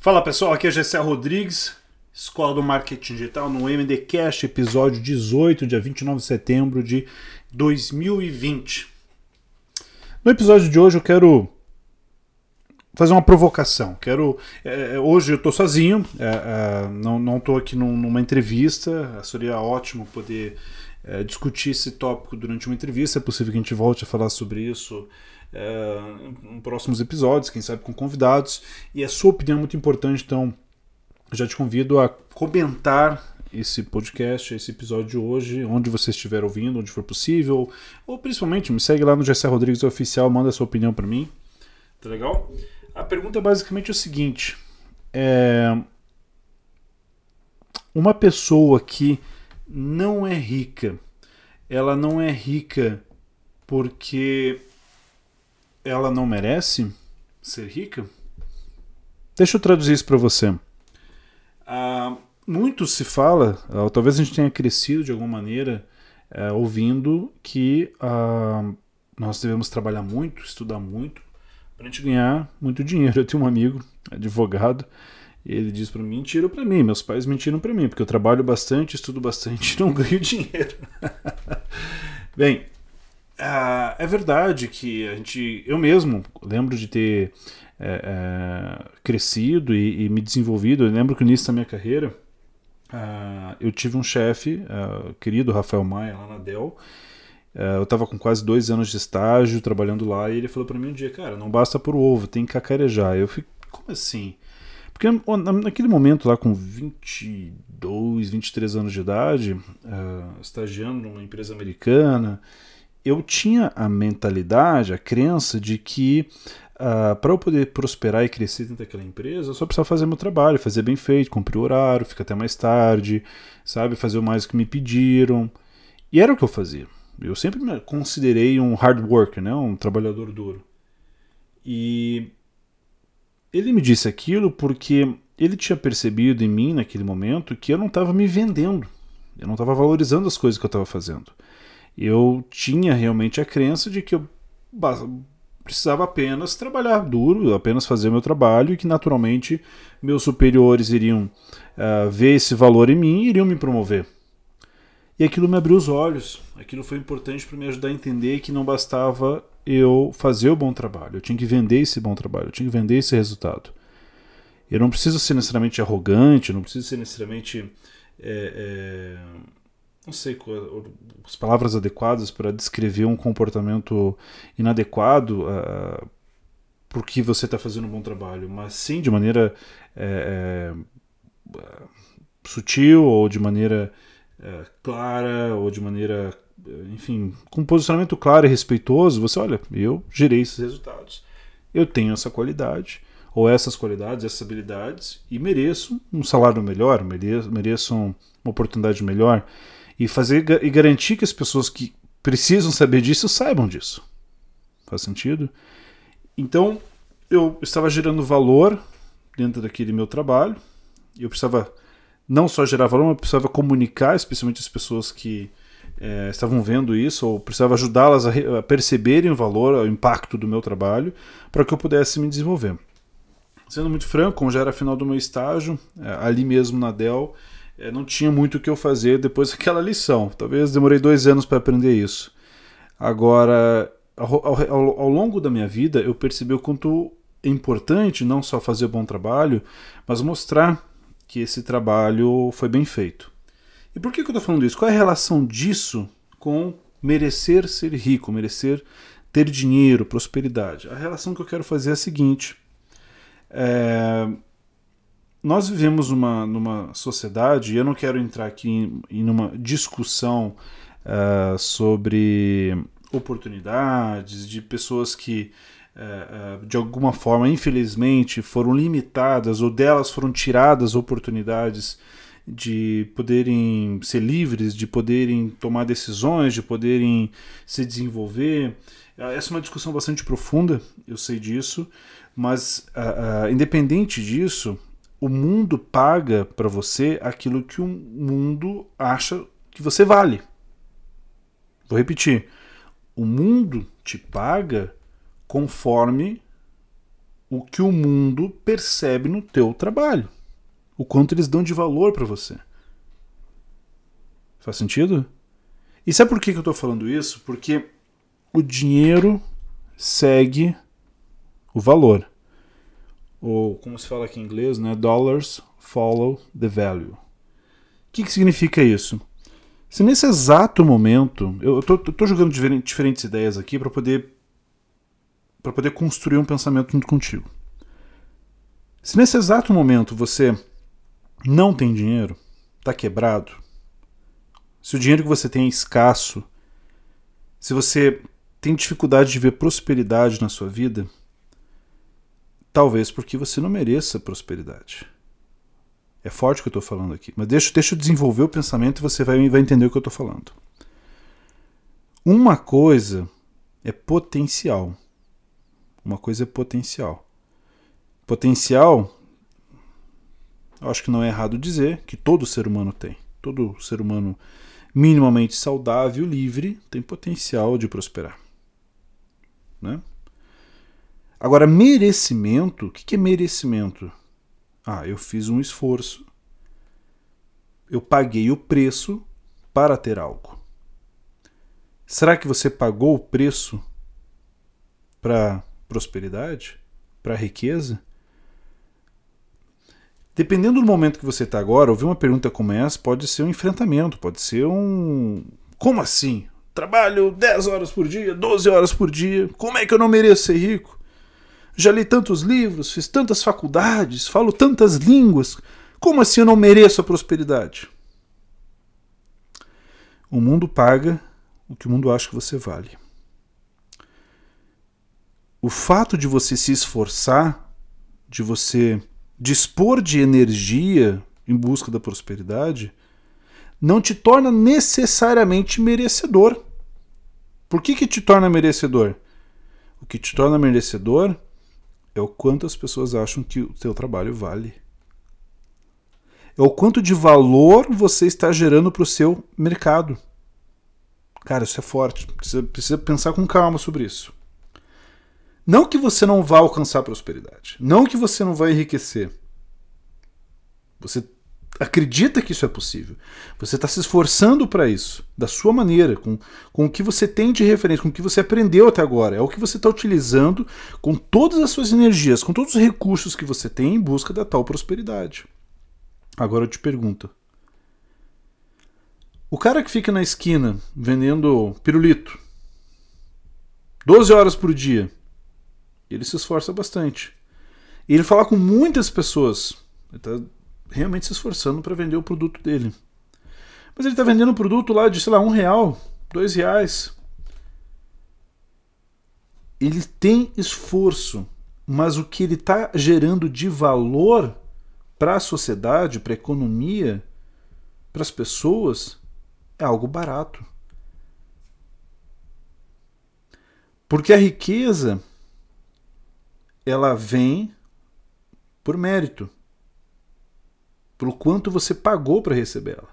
Fala pessoal, aqui é Gessé Rodrigues, Escola do Marketing Digital, no MDCast, episódio 18, dia 29 de setembro de 2020. No episódio de hoje eu quero fazer uma provocação. Quero. É, é hoje eu estou sozinho, é, é, não estou aqui num, numa entrevista, seria ótimo poder é, discutir esse tópico durante uma entrevista. É possível que a gente volte a falar sobre isso é, em próximos episódios, quem sabe com convidados. E a sua opinião é muito importante, então já te convido a comentar esse podcast, esse episódio de hoje, onde você estiver ouvindo, onde for possível, ou principalmente me segue lá no Gessé Rodrigues Oficial, manda sua opinião para mim. Tá legal? A pergunta é basicamente o seguinte: é... uma pessoa que não é rica, ela não é rica porque ela não merece ser rica? Deixa eu traduzir isso para você. Ah, muito se fala, ou talvez a gente tenha crescido de alguma maneira é, ouvindo que ah, nós devemos trabalhar muito, estudar muito, para a gente ganhar muito dinheiro. Eu tenho um amigo, advogado, ele diz para mim: mentiram para mim, meus pais mentiram para mim, porque eu trabalho bastante, estudo bastante não ganho dinheiro. Bem, ah, é verdade que a gente, eu mesmo lembro de ter é, é, crescido e, e, me desenvolvido. Eu lembro que no início da minha carreira ah, eu tive um chefe, ah, querido Rafael Maia, lá na Dell. Ah, eu estava com quase dois anos de estágio trabalhando lá e ele falou para mim um dia, cara, não basta por ovo, tem que cacarejar. Eu fiquei, como assim? Porque naquele momento lá com 22, 23 anos de idade, uh, estagiando numa empresa americana, eu tinha a mentalidade, a crença de que uh, para eu poder prosperar e crescer dentro daquela empresa, eu só precisava fazer meu trabalho, fazer bem feito, cumprir o horário, ficar até mais tarde, sabe, fazer o mais que me pediram. E era o que eu fazia. Eu sempre me considerei um hard worker, né, um trabalhador duro. E ele me disse aquilo porque ele tinha percebido em mim naquele momento que eu não estava me vendendo, eu não estava valorizando as coisas que eu estava fazendo eu tinha realmente a crença de que eu precisava apenas trabalhar duro, apenas fazer meu trabalho e que naturalmente meus superiores iriam uh, ver esse valor em mim e iriam me promover. E aquilo me abriu os olhos, aquilo foi importante para me ajudar a entender que não bastava eu fazer o bom trabalho, eu tinha que vender esse bom trabalho, eu tinha que vender esse resultado. Eu não preciso ser necessariamente arrogante, eu não preciso ser necessariamente. É, é, não sei as palavras adequadas para descrever um comportamento inadequado uh, porque você está fazendo um bom trabalho, mas sim de maneira é, é, sutil ou de maneira é, clara ou de maneira, enfim, com posicionamento claro e respeitoso, você olha, eu gerei esses resultados, eu tenho essa qualidade ou essas qualidades, essas habilidades e mereço um salário melhor, mereço, mereço uma oportunidade melhor e fazer e garantir que as pessoas que precisam saber disso saibam disso. Faz sentido? Então, eu estava gerando valor dentro daquele meu trabalho. Eu precisava não só gerar valor, mas precisava comunicar, especialmente as pessoas que é, estavam vendo isso, ou precisava ajudá-las a, a, perceberem o valor, o impacto do meu trabalho, para que eu pudesse me desenvolver. Sendo muito franco, como já era final do meu estágio, é, ali mesmo na Dell, é, não tinha muito o que eu fazer depois daquela lição. Talvez demorei dois anos para aprender isso. Agora, ao, ao, ao, longo da minha vida, eu percebi o quanto é importante não só fazer bom trabalho, mas mostrar que esse trabalho foi bem feito. E por que, que eu estou falando isso? Qual é a relação disso com merecer ser rico, merecer ter dinheiro, prosperidade? A relação que eu quero fazer é a seguinte. É, nós vivemos uma, numa sociedade, e eu não quero entrar aqui em, em uma discussão uh, sobre oportunidades, de pessoas que uh, uh, de alguma forma, infelizmente, foram limitadas ou delas foram tiradas oportunidades de poderem ser livres, de poderem tomar decisões, de poderem se desenvolver. Essa é uma discussão bastante profunda, eu sei disso, mas independente disso, o mundo paga para você aquilo que o mundo acha que você vale. Vou repetir. O mundo te paga conforme o que o mundo percebe no teu trabalho. O quanto eles dão de valor para você. Faz sentido? E sabe por que eu estou falando isso? Porque o dinheiro segue o valor. Ou como se fala aqui em inglês, né? Dollars follow the value. O que, que significa isso? Se nesse exato momento, eu estou jogando diferentes ideias aqui para poder para poder construir um pensamento junto contigo. Se nesse exato momento você não tem dinheiro, está quebrado, se o dinheiro que você tem é escasso, se você tem dificuldade de ver prosperidade na sua vida, talvez porque você não mereça prosperidade. É forte o que eu estou falando aqui, mas deixa, deixa eu desenvolver o pensamento e você vai, vai entender o que eu estou falando. Uma coisa é potencial. Uma coisa é potencial. Potencial, eu acho que não é errado dizer que todo ser humano tem. Todo ser humano minimamente saudável, livre, tem potencial de prosperar. Né? Agora, merecimento, o que é merecimento? Ah, eu fiz um esforço, eu paguei o preço para ter algo. Será que você pagou o preço para prosperidade, para riqueza? Dependendo do momento que você está agora, ouvir uma pergunta como essa pode ser um enfrentamento, pode ser um. Como assim? Trabalho 10 horas por dia, 12 horas por dia, como é que eu não mereço ser rico? Já li tantos livros, fiz tantas faculdades, falo tantas línguas. Como assim eu não mereço a prosperidade? O mundo paga o que o mundo acha que você vale. O fato de você se esforçar, de você dispor de energia em busca da prosperidade, não te torna necessariamente merecedor. Por que, que te torna merecedor? O que te torna merecedor é o quanto as pessoas acham que o seu trabalho vale. É o quanto de valor você está gerando para o seu mercado. Cara, isso é forte. Precisa, precisa pensar com calma sobre isso. Não que você não vá alcançar prosperidade. Não que você não vai enriquecer. Você acredita que isso é possível. Você está se esforçando para isso, da sua maneira, com, com o que você tem de referência, com o que você aprendeu até agora. É o que você está utilizando com todas as suas energias, com todos os recursos que você tem em busca da tal prosperidade. Agora eu te pergunto. O cara que fica na esquina vendendo pirulito 12 horas por dia, ele se esforça bastante. E ele fala com muitas pessoas. Ele está realmente se esforçando para vender o produto dele. Mas ele está vendendo um produto lá de, sei lá, um real, dois reais. Ele tem esforço, mas o que ele está gerando de valor para a sociedade, para a economia, para as pessoas, é algo barato. Porque a riqueza ela vem por mérito pelo quanto você pagou para recebê-la.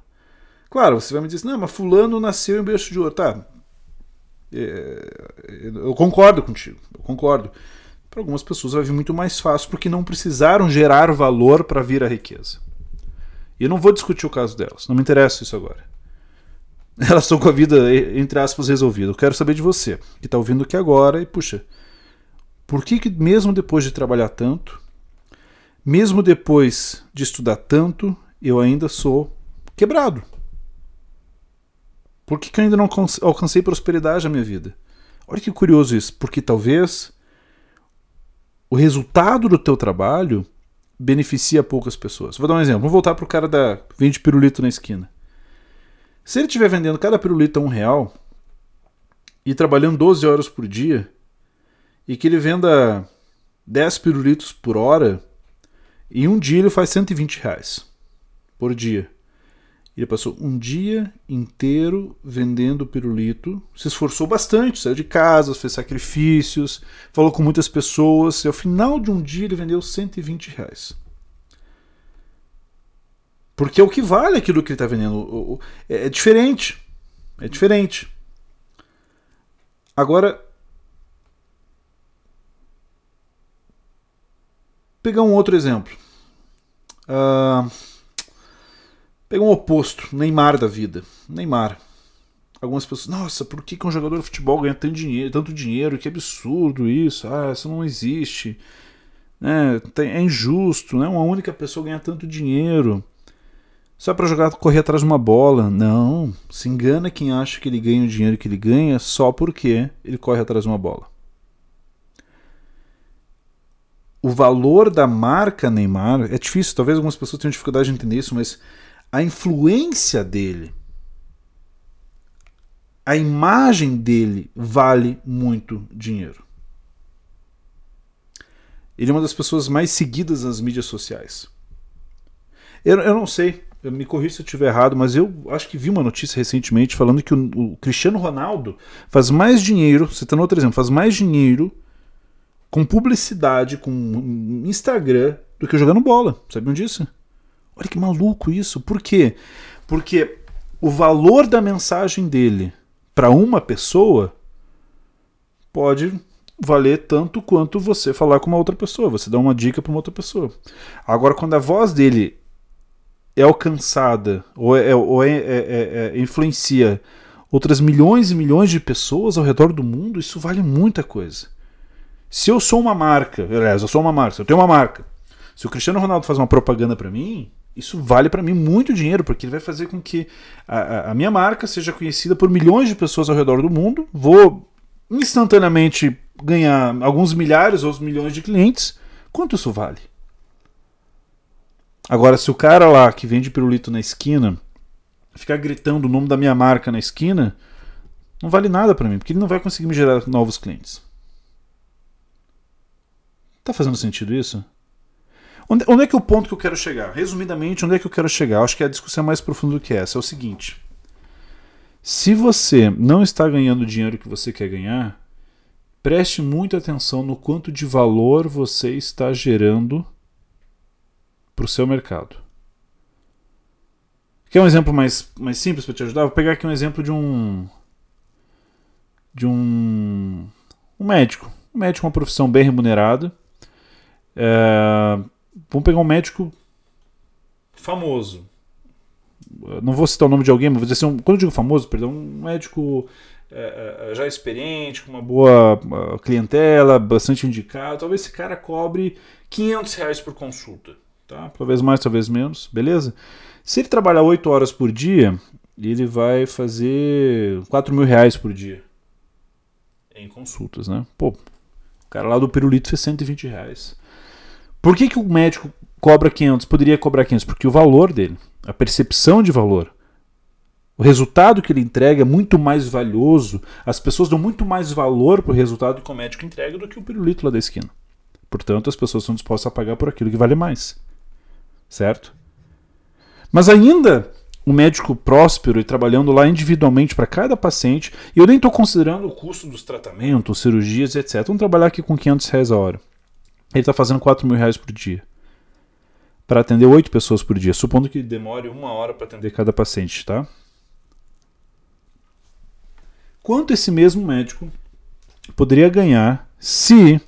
Claro, você vai me dizer, não, mas fulano nasceu em berço de ouro. Tá, é, eu concordo contigo, eu concordo. Para algumas pessoas vai vir muito mais fácil porque não precisaram gerar valor para vir a riqueza. E eu não vou discutir o caso delas, não me interessa isso agora. Elas estão com a vida, entre aspas, resolvida. Eu quero saber de você, que está ouvindo aqui agora e, puxa, por que, que mesmo depois de trabalhar tanto, mesmo depois de estudar tanto, eu ainda sou quebrado. Por que, que eu ainda não alcancei prosperidade na minha vida? Olha que curioso isso, porque talvez o resultado do teu trabalho beneficia poucas pessoas. Vou dar um exemplo. Vamos voltar para o cara da vende pirulito na esquina. Se ele estiver vendendo cada pirulito a um real e trabalhando 12 horas por dia e que ele venda 10 pirulitos por hora, em um dia ele faz 120 reais por dia. Ele passou um dia inteiro vendendo pirulito, se esforçou bastante, saiu de casa, fez sacrifícios, falou com muitas pessoas, e ao final de um dia ele vendeu 120 reais. Porque é o que vale aquilo que ele está vendendo. É, é diferente. É diferente. Agora, pegar um outro exemplo. Uh, pegar um oposto, Neymar da vida. Neymar. Algumas pessoas, nossa, por que, que um jogador de futebol ganha tanto dinheiro, tanto dinheiro? Que absurdo isso. Ah, isso não existe. É, é injusto, né? Uma única pessoa ganha tanto dinheiro. Só para jogar, correr atrás de uma bola. Não. Se engana quem acha que ele ganha o dinheiro que ele ganha só porque ele corre atrás de uma bola. O valor da marca Neymar é difícil, talvez algumas pessoas tenham dificuldade de entender isso, mas a influência dele, a imagem dele vale muito dinheiro. Ele é uma das pessoas mais seguidas nas mídias sociais. Eu, eu não sei, me corrija se eu estiver errado, mas eu acho que vi uma notícia recentemente falando que o, o Cristiano Ronaldo faz mais dinheiro, citando outro exemplo, faz mais dinheiro com publicidade, com Instagram, do que jogando bola. Sabiam disso? Olha que maluco isso. Por quê? Porque o valor da mensagem dele para uma pessoa pode valer tanto quanto você falar com uma outra pessoa, você dá uma dica para uma outra pessoa. Agora, quando a voz dele é alcançada ou, é, ou é, é, é, é, influencia outras milhões e milhões de pessoas ao redor do mundo, isso vale muita coisa. Se eu sou uma marca, aliás, eu sou uma marca, se eu tenho uma marca, se o Cristiano Ronaldo faz uma propaganda para mim, isso vale para mim muito dinheiro, porque ele vai fazer com que a, a, minha marca seja conhecida por milhões de pessoas ao redor do mundo. Vou instantaneamente ganhar alguns milhares ou milhões de clientes. Quanto isso vale? Agora, se o cara lá que vende pirulito na esquina ficar gritando o nome da minha marca na esquina, não vale nada para mim, porque ele não vai conseguir me gerar novos clientes. Tá fazendo sentido isso? Onde, onde, é que é o ponto que eu quero chegar? Resumidamente, onde é que eu quero chegar? Acho que a discussão é mais profunda do que essa. É o seguinte: se você não está ganhando o dinheiro que você quer ganhar, preste muita atenção no quanto de valor você está gerando para o seu mercado. Quer um exemplo mais, mais simples para te ajudar? Vou pegar aqui um exemplo de um de um, um médico, um médico com uma profissão bem remunerada. É, vamos pegar um médico famoso. Não vou citar o nome de alguém, mas vou dizer assim, quando eu digo famoso, perdão, um médico é, é já experiente, com uma boa clientela, bastante indicado. Talvez esse cara cobre 500 reais por consulta. Tá? Talvez mais, talvez menos, beleza? Se ele trabalhar 8 horas por dia, ele vai fazer 4 mil reais por dia em consultas, né? Pô, o cara lá do pirulito fez 120 reais. Por que, que o médico cobra 500? Poderia cobrar 500? Porque o valor dele, a percepção de valor, o resultado que ele entrega é muito mais valioso. As pessoas dão muito mais valor para o resultado que o médico entrega do que o pirulito lá da esquina. Portanto, as pessoas estão dispostas a pagar por aquilo que vale mais certo? Mas ainda o médico próspero e trabalhando lá individualmente para cada paciente, e eu nem estou considerando o custo dos tratamentos, cirurgias, etc. Vamos trabalhar aqui com 500 reais a hora. Ele está fazendo 4 mil reais por dia. Para atender 8 pessoas por dia, supondo que demore uma hora para atender cada paciente, tá? Quanto esse mesmo médico poderia ganhar se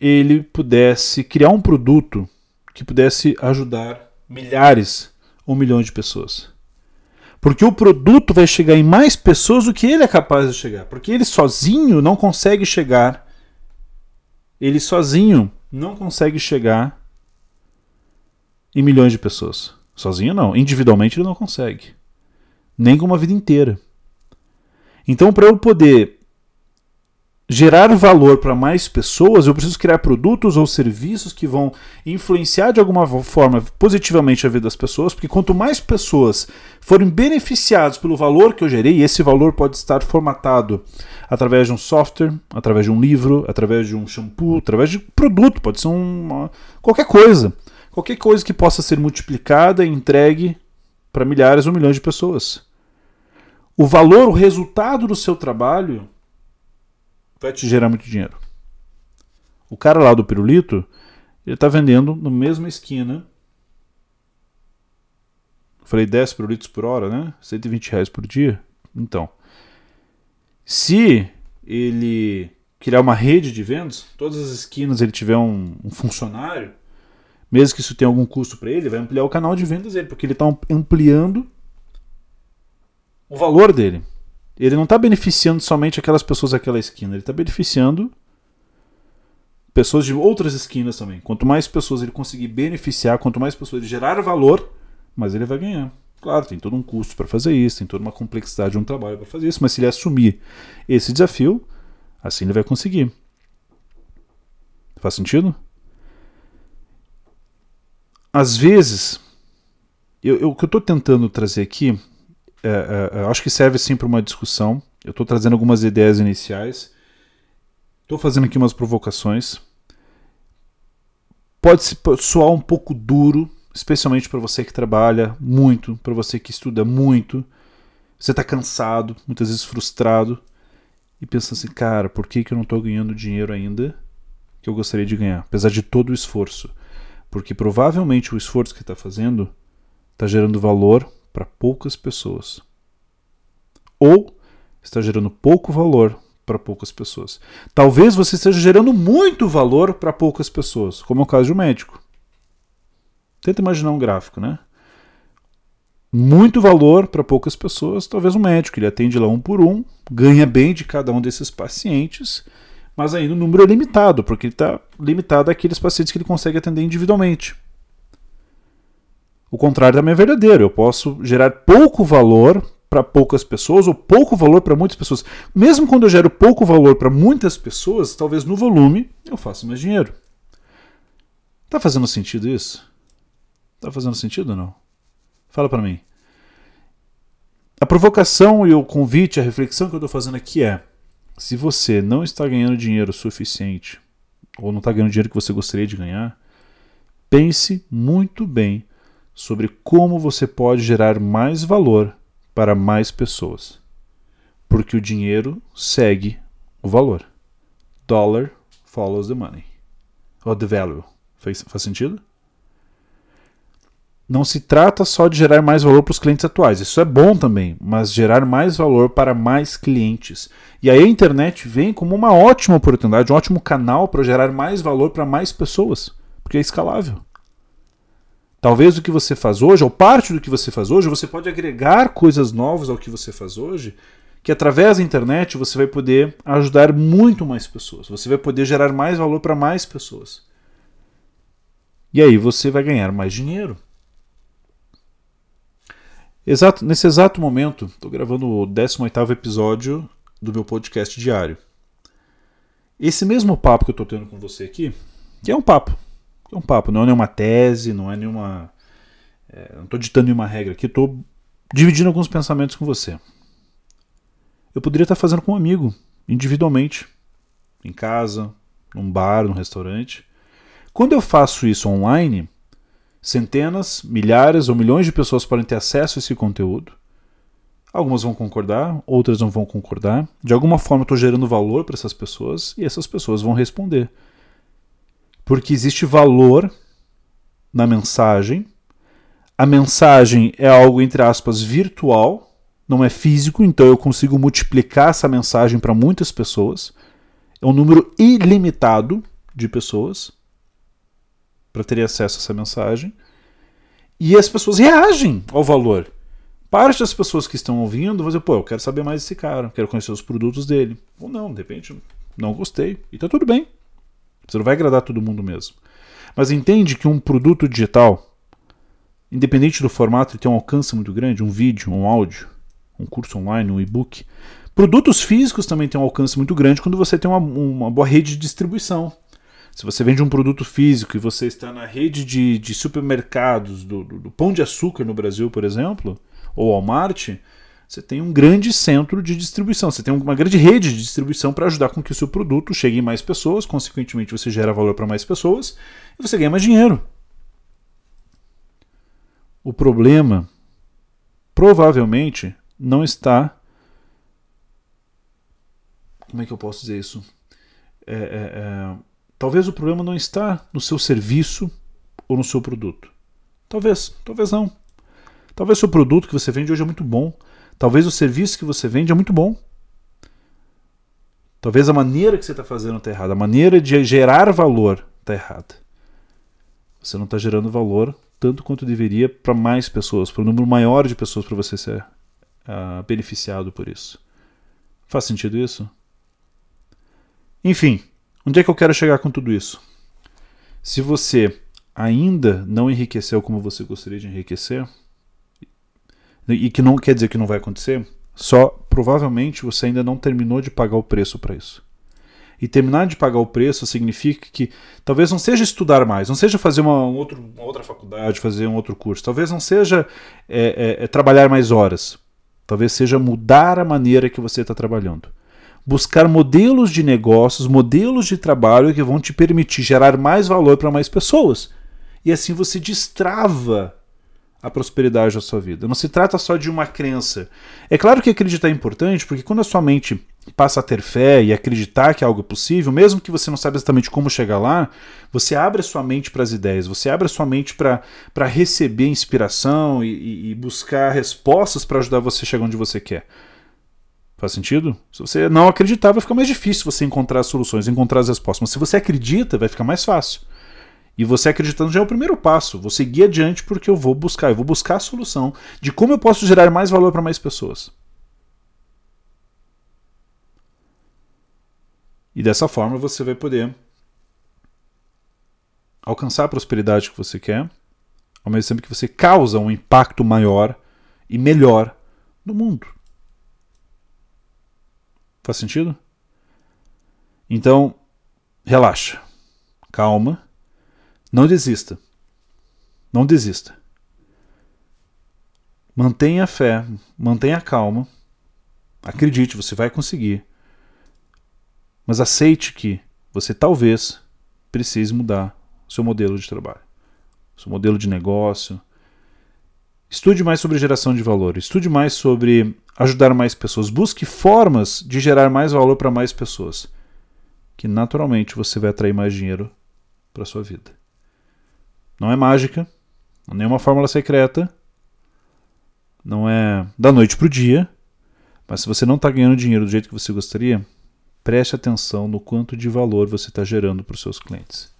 ele pudesse criar um produto que pudesse ajudar milhares ou milhões de pessoas. Porque o produto vai chegar em mais pessoas do que ele é capaz de chegar. Porque ele sozinho não consegue chegar. Ele sozinho não consegue chegar em milhões de pessoas. Sozinho não. Individualmente ele não consegue. Nem com uma vida inteira. Então, para eu poder gerar valor para mais pessoas, eu preciso criar produtos ou serviços que vão influenciar de alguma forma positivamente a vida das pessoas, porque quanto mais pessoas forem beneficiadas pelo valor que eu gerei, esse valor pode estar formatado através de um software, através de um livro, através de um shampoo, através de produto, pode ser uma, qualquer coisa. Qualquer coisa que possa ser multiplicada e entregue para milhares ou milhões de pessoas. O valor, o resultado do seu trabalho vai te gerar muito dinheiro. O cara lá do pirulito, ele está vendendo na mesma esquina. Falei 10 pirulitos por hora, né? 120 reais por dia. Então, se ele criar uma rede de vendas, todas as esquinas ele tiver um, um funcionário, mesmo que isso tenha algum custo para ele, vai ampliar o canal de vendas dele, porque ele está ampliando o valor dele. Ele não está beneficiando somente aquelas pessoas daquela esquina, ele está beneficiando pessoas de outras esquinas também. Quanto mais pessoas ele conseguir beneficiar, quanto mais pessoas ele gerar valor, mais ele vai ganhar. Claro, tem todo um custo para fazer isso, tem toda uma complexidade de um trabalho para fazer isso, mas se ele assumir esse desafio, assim ele vai conseguir. Faz sentido? Às vezes, eu, eu, o que eu estou tentando trazer aqui, é, é, é, acho que serve sim para uma discussão. Eu estou trazendo algumas ideias iniciais. Estou fazendo aqui umas provocações. Pode soar um pouco duro, especialmente para você que trabalha muito, para você que estuda muito, você está cansado, muitas vezes frustrado, e pensa assim, cara, por que, que eu não estou ganhando dinheiro ainda que eu gostaria de ganhar, apesar de todo o esforço? Porque provavelmente o esforço que está fazendo está gerando valor para poucas pessoas. Ou está gerando pouco valor para poucas pessoas. Talvez você esteja gerando muito valor para poucas pessoas, como é o caso de um médico. Tenta imaginar um gráfico, né? Muito valor para poucas pessoas, talvez um médico, ele atende lá um por um, ganha bem de cada um desses pacientes, mas ainda o número é limitado, porque ele está limitado àqueles pacientes que ele consegue atender individualmente. O contrário também é verdadeiro. Eu posso gerar pouco valor para poucas pessoas ou pouco valor para muitas pessoas. Mesmo quando eu gero pouco valor para muitas pessoas, talvez no volume eu faça mais dinheiro. Tá fazendo sentido isso? Tá fazendo sentido ou não? Fala para mim. A provocação e o convite, a reflexão que eu estou fazendo aqui é: se você não está ganhando dinheiro suficiente, ou não está ganhando dinheiro que você gostaria de ganhar, pense muito bem sobre como você pode gerar mais valor para mais pessoas. Porque o dinheiro segue o valor. Dollar follows the money. Or the value. Faz, faz sentido? não se trata só de gerar mais valor para os clientes atuais, isso é bom também, mas gerar mais valor para mais clientes. E aí a internet vem como uma ótima oportunidade, um ótimo canal para gerar mais valor para mais pessoas, porque é escalável. Talvez o que você faz hoje, ou parte do que você faz hoje, você pode agregar coisas novas ao que você faz hoje, que através da internet você vai poder ajudar muito mais pessoas, você vai poder gerar mais valor para mais pessoas. E aí você vai ganhar mais dinheiro. Exato, nesse exato momento, estou gravando o 18 episódio do meu podcast diário. Esse mesmo papo que eu estou tendo com você aqui, que é um papo, é um papo, não é nenhuma tese, não é nenhuma. É, não estou ditando nenhuma regra aqui, estou dividindo alguns pensamentos com você. Eu poderia estar fazendo com um amigo, individualmente, em casa, num bar, num restaurante. Quando eu faço isso online, Centenas, milhares ou milhões de pessoas podem ter acesso a esse conteúdo. Algumas vão concordar, outras não vão concordar. De alguma forma, eu estou gerando valor para essas pessoas e essas pessoas vão responder. Porque existe valor na mensagem. A mensagem é algo, entre aspas, virtual, não é físico, então eu consigo multiplicar essa mensagem para muitas pessoas. É um número ilimitado de pessoas para ter acesso a essa mensagem. E as pessoas reagem ao valor. Parte das pessoas que estão ouvindo vão dizer, pô, eu quero saber mais desse cara, quero conhecer os produtos dele. Ou não, de repente, não gostei. E tá tudo bem. Você não vai agradar todo mundo mesmo. Mas entende que um produto digital, independente do formato, tem um alcance muito grande, um vídeo, um áudio, um curso online, um e-book. Produtos físicos também têm um alcance muito grande quando você tem uma, uma boa rede de distribuição. Se você vende um produto físico e você está na rede de, de supermercados do, do, do Pão de Açúcar no Brasil, por exemplo, ou Walmart, você tem um grande centro de distribuição, você tem uma grande rede de distribuição para ajudar com que o seu produto chegue em mais pessoas, consequentemente você gera valor para mais pessoas e você ganha mais dinheiro. O problema provavelmente não está. Como é que eu posso dizer isso? É, é, é Talvez o problema não está no seu serviço ou no seu produto. Talvez, talvez não. Talvez seu produto que você vende hoje é muito bom. Talvez o serviço que você vende é muito bom. Talvez a maneira que você está fazendo está errada, a maneira de gerar valor está errada. Você não está gerando valor tanto quanto deveria para mais pessoas, para um número maior de pessoas para você ser uh, beneficiado por isso. Faz sentido isso? Enfim, onde é que eu quero chegar com tudo isso? Se você ainda não enriqueceu como você gostaria de enriquecer, e que não quer dizer que não vai acontecer, só provavelmente você ainda não terminou de pagar o preço para isso. E terminar de pagar o preço significa que talvez não seja estudar mais, não seja fazer uma, um outro, uma outra faculdade, fazer um outro curso, talvez não seja é, é, é trabalhar mais horas, talvez seja mudar a maneira que você está trabalhando. Buscar modelos de negócios, modelos de trabalho que vão te permitir gerar mais valor para mais pessoas. E assim você destrava a prosperidade da sua vida. Não se trata só de uma crença. É claro que acreditar é importante, porque quando a sua mente passa a ter fé e acreditar que algo é possível, mesmo que você não saiba exatamente como chegar lá, você abre a sua mente para as ideias, você abre a sua mente para receber inspiração e, e buscar respostas para ajudar você a chegar onde você quer. Faz sentido? Se você não acreditar, vai ficar mais difícil você encontrar as soluções, encontrar as respostas. Mas se você acredita, vai ficar mais fácil. E você acreditando já é o primeiro passo. Vou seguir adiante porque eu vou buscar, eu vou buscar a solução de como eu posso gerar mais valor para mais pessoas. E dessa forma você vai poder alcançar a prosperidade que você quer, ao mesmo tempo que você causa um impacto maior e melhor no mundo. Faz sentido? Então, relaxa, calma não desista. Não desista. Mantenha a fé, mantenha a calma. Acredite, você vai conseguir. Mas aceite que você talvez precise mudar seu modelo de trabalho, seu modelo de negócio. Estude mais sobre geração de valor, estude mais sobre ajudar mais pessoas, busque formas de gerar mais valor para mais pessoas, que naturalmente você vai atrair mais dinheiro para sua vida. Não é mágica, não é uma fórmula secreta, não é da noite para o dia, mas se você não está ganhando dinheiro do jeito que você gostaria, preste atenção no quanto de valor você está gerando para os seus clientes.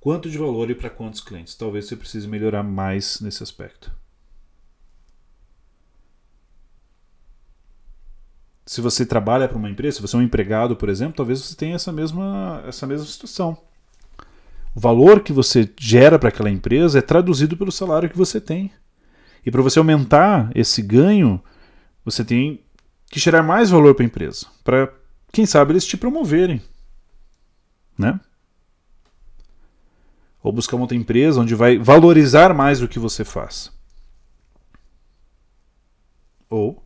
Quanto de valor e para quantos clientes? Talvez você precise melhorar mais nesse aspecto. Se você trabalha para uma empresa, se você é um empregado, por exemplo, talvez você tenha essa mesma, essa mesma situação. O valor que você gera para aquela empresa é traduzido pelo salário que você tem. E para você aumentar esse ganho, você tem que gerar mais valor para a empresa, para quem sabe eles te promoverem, né? Ou buscar uma outra empresa onde vai valorizar mais o que você faz. Ou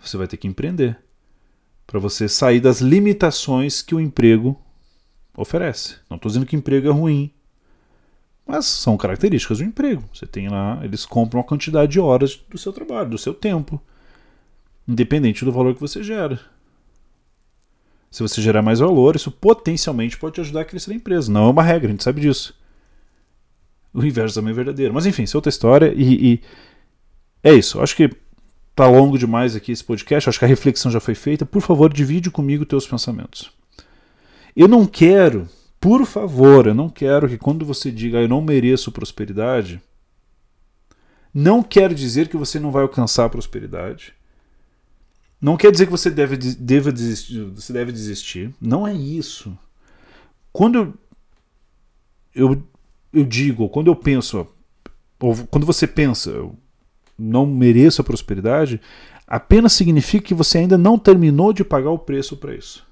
você vai ter que empreender para você sair das limitações que o emprego oferece. Não estou dizendo que emprego é ruim, mas são características do emprego. Você tem lá, eles compram a quantidade de horas do seu trabalho, do seu tempo, independente do valor que você gera. Se você gerar mais valor, isso potencialmente pode te ajudar a crescer a empresa. Não é uma regra, a gente sabe disso. O inverso também é verdadeiro. Mas enfim, isso é outra história e, e é isso. Acho que tá longo demais aqui esse podcast. Acho que a reflexão já foi feita. Por favor, divide comigo teus pensamentos. Eu não quero, por favor, eu não quero que quando você diga eu não mereço prosperidade, não quer dizer que você não vai alcançar a prosperidade. Não quer dizer que você deve, deve, desistir, você deve desistir. Não é isso. Quando eu, eu digo, quando eu penso, ou quando você pensa, eu não mereço a prosperidade, apenas significa que você ainda não terminou de pagar o preço para isso.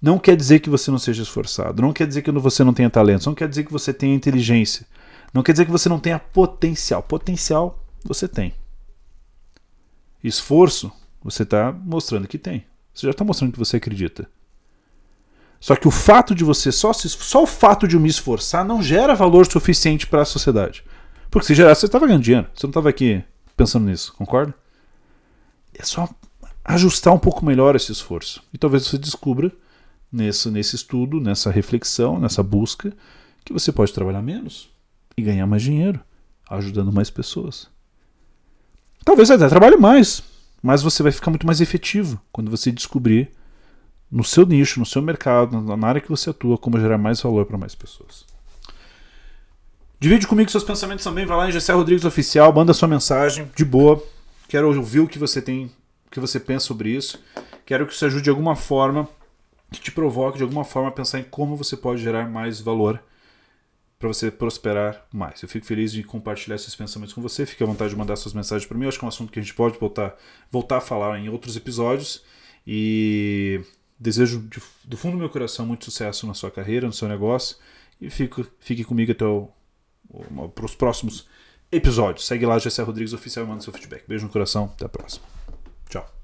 Não quer dizer que você não seja esforçado, não quer dizer que você não tenha talento, não quer dizer que você tenha inteligência, não quer dizer que você não tenha potencial. Potencial você tem. Esforço você está mostrando que tem. Você já está mostrando que você acredita. Só que o fato de você só se, só o fato de eu me esforçar não gera valor suficiente para a sociedade. Porque se gerasse, você estava ganhando dinheiro. Você não estava aqui pensando nisso, concorda? É só ajustar um pouco melhor esse esforço. E talvez você descubra nesse, nesse estudo, nessa reflexão, nessa busca, que você pode trabalhar menos e ganhar mais dinheiro, ajudando mais pessoas. Talvez até trabalhe mais, mas você vai ficar muito mais efetivo quando você descobrir no seu nicho, no seu mercado, na área que você atua, como gerar mais valor para mais pessoas. Divide comigo seus pensamentos também, vai lá em Gessé Rodrigues Oficial, manda sua mensagem, de boa. Quero ouvir o que você tem, o que você pensa sobre isso. Quero que isso ajude de alguma forma, que te provoque de alguma forma a pensar em como você pode gerar mais valor para você prosperar mais. Eu fico feliz de compartilhar esses pensamentos com você. Fique à vontade de mandar suas mensagens para mim. Eu acho que é um assunto que a gente pode voltar, voltar a falar em outros episódios. E desejo de, do fundo do meu coração muito sucesso na sua carreira, no seu negócio. E fico, fique comigo até os próximos episódios. Segue lá, Gessé Rodrigues Oficial e manda seu feedback. Beijo no coração. Até a próxima. Tchau.